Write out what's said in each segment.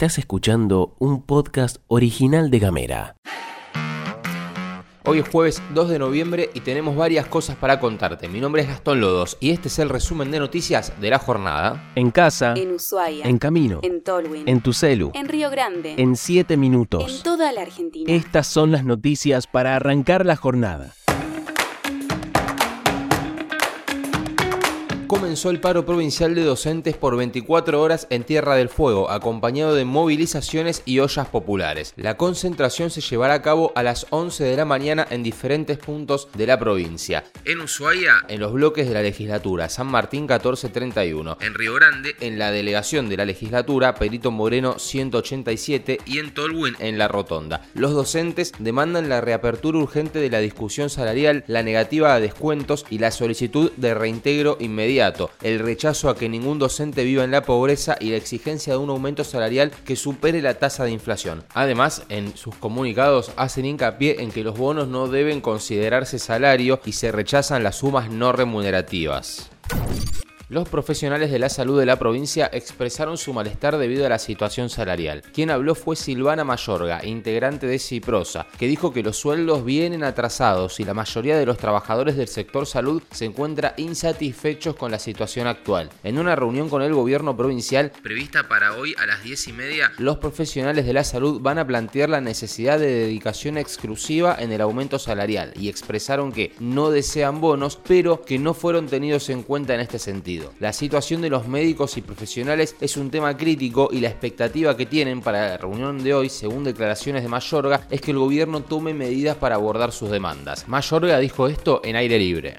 Estás escuchando un podcast original de Gamera. Hoy es jueves 2 de noviembre y tenemos varias cosas para contarte. Mi nombre es Gastón Lodos y este es el resumen de noticias de la jornada. En casa, En Ushuaia. en camino, En Tolwyn. en tu celu, En Río Grande. en 7 En minutos. toda la Argentina. Estas son las noticias para arrancar la jornada. Comenzó el paro provincial de docentes por 24 horas en Tierra del Fuego, acompañado de movilizaciones y ollas populares. La concentración se llevará a cabo a las 11 de la mañana en diferentes puntos de la provincia. En Ushuaia, en los bloques de la legislatura, San Martín 1431. En Río Grande, en la delegación de la legislatura, Perito Moreno 187 y en Tolwyn, en la rotonda. Los docentes demandan la reapertura urgente de la discusión salarial, la negativa a descuentos y la solicitud de reintegro inmediato, el rechazo a que ningún docente viva en la pobreza y la exigencia de un aumento salarial que supere la tasa de inflación. Además, en sus comunicados hacen hincapié en que los bonos no deben considerarse salario y se rechazan las sumas no remunerativas. Los profesionales de la salud de la provincia expresaron su malestar debido a la situación salarial. Quien habló fue Silvana Mayorga, integrante de Ciprosa, que dijo que los sueldos vienen atrasados y la mayoría de los trabajadores del sector salud se encuentra insatisfechos con la situación actual. En una reunión con el gobierno provincial, prevista para hoy a las 10 y media, los profesionales de la salud van a plantear la necesidad de dedicación exclusiva en el aumento salarial y expresaron que no desean bonos, pero que no fueron tenidos en cuenta en este sentido. La situación de los médicos y profesionales es un tema crítico y la expectativa que tienen para la reunión de hoy, según declaraciones de Mayorga, es que el gobierno tome medidas para abordar sus demandas. Mayorga dijo esto en aire libre.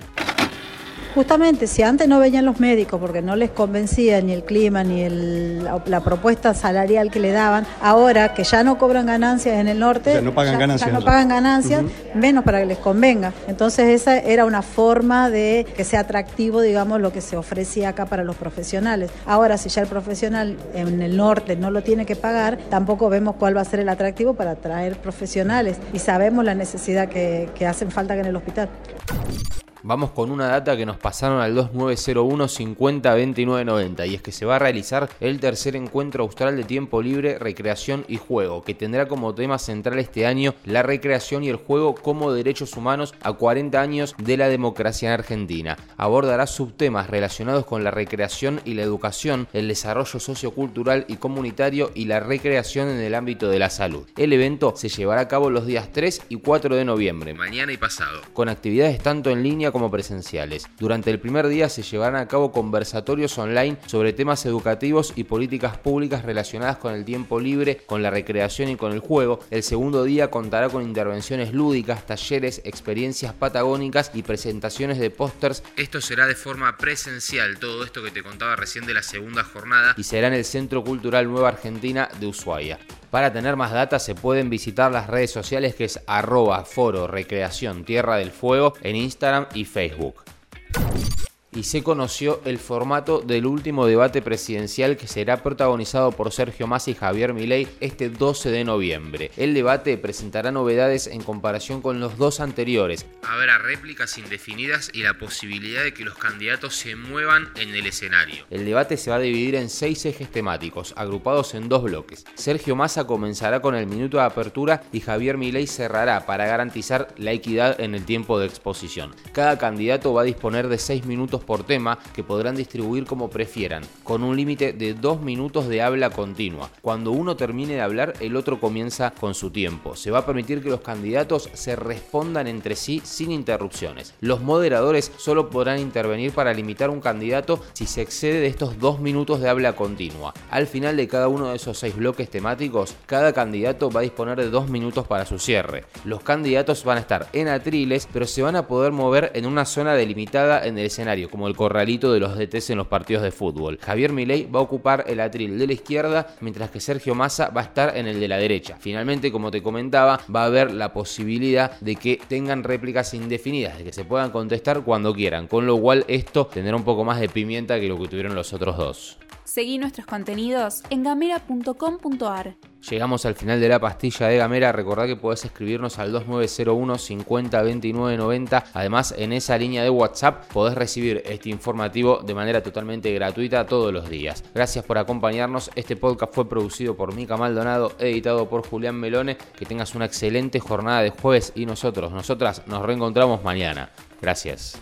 Justamente, si antes no venían los médicos porque no les convencía ni el clima ni el- la, la propuesta salarial que le daban, ahora que ya no cobran ganancias en el norte, O sea, no pagan ya- ganancias ya no pagan ganancias, menos para que les convenga. Entonces esa era una forma de que sea atractivo, digamos, lo que se ofrecía acá para los profesionales. Ahora, si ya el profesional en el norte no lo tiene que pagar, tampoco vemos cuál va a ser el atractivo para atraer profesionales y sabemos la necesidad que, que hacen falta en el hospital. Vamos con una data que nos pasaron al 2901 50 29 90 y es que se va a realizar el tercer encuentro austral de tiempo libre, recreación y juego, que tendrá como tema central este año la recreación y el juego como derechos humanos a 40 años de la democracia en Argentina. Abordará subtemas relacionados con la recreación y la educación, el desarrollo sociocultural y comunitario y la recreación en el ámbito de la salud. El evento se llevará a cabo los días 3 y 4 de noviembre, mañana y pasado, con actividades tanto en línea como presenciales. Durante el primer día se llevarán a cabo conversatorios online sobre temas educativos y políticas públicas relacionadas con el tiempo libre, con la recreación y con el juego. El segundo día contará con intervenciones lúdicas, talleres, experiencias patagónicas y presentaciones de pósters. Esto será de forma presencial, todo esto que te contaba recién de la segunda jornada, y será en el Centro Cultural Nueva Argentina de Ushuaia. Para tener más data se pueden visitar las redes sociales que es arroba foro recreación tierra del fuego en Instagram y Facebook y se conoció el formato del último debate presidencial que será protagonizado por Sergio Massa y Javier Milei este 12 de noviembre. El debate presentará novedades en comparación con los dos anteriores. Habrá réplicas indefinidas y la posibilidad de que los candidatos se muevan en el escenario. El debate se va a dividir en seis ejes temáticos, agrupados en dos bloques. Sergio Massa comenzará con el minuto de apertura y Javier Milei cerrará para garantizar la equidad en el tiempo de exposición. Cada candidato va a disponer de seis minutos por tema que podrán distribuir como prefieran, con un límite de dos minutos de habla continua. Cuando uno termine de hablar, el otro comienza con su tiempo. Se va a permitir que los candidatos se respondan entre sí sin interrupciones. Los moderadores solo podrán intervenir para limitar un candidato si se excede de estos dos minutos de habla continua. Al final de cada uno de esos seis bloques temáticos, cada candidato va a disponer de dos minutos para su cierre. Los candidatos van a estar en atriles, pero se van a poder mover en una zona delimitada en el escenario, como el corralito de los DTs en los partidos de fútbol. Javier Milei va a ocupar el atril de la izquierda, mientras que Sergio Massa va a estar en el de la derecha. Finalmente, como te comentaba, va a haber la posibilidad de que tengan réplicas indefinidas, de que se puedan contestar cuando quieran, con lo cual esto tendrá un poco más de pimienta que lo que tuvieron los otros dos. Seguí nuestros contenidos en gamera.com.ar. Llegamos al final de la pastilla de Gamera. Recordá que podés escribirnos al 2901 50 29 90. Además, en esa línea de WhatsApp podés recibir este informativo de manera totalmente gratuita todos los días. Gracias por acompañarnos. Este podcast fue producido por Mica Maldonado, editado por Julián Melone. Que tengas una excelente jornada de jueves y nosotros, nosotras, nos reencontramos mañana. Gracias.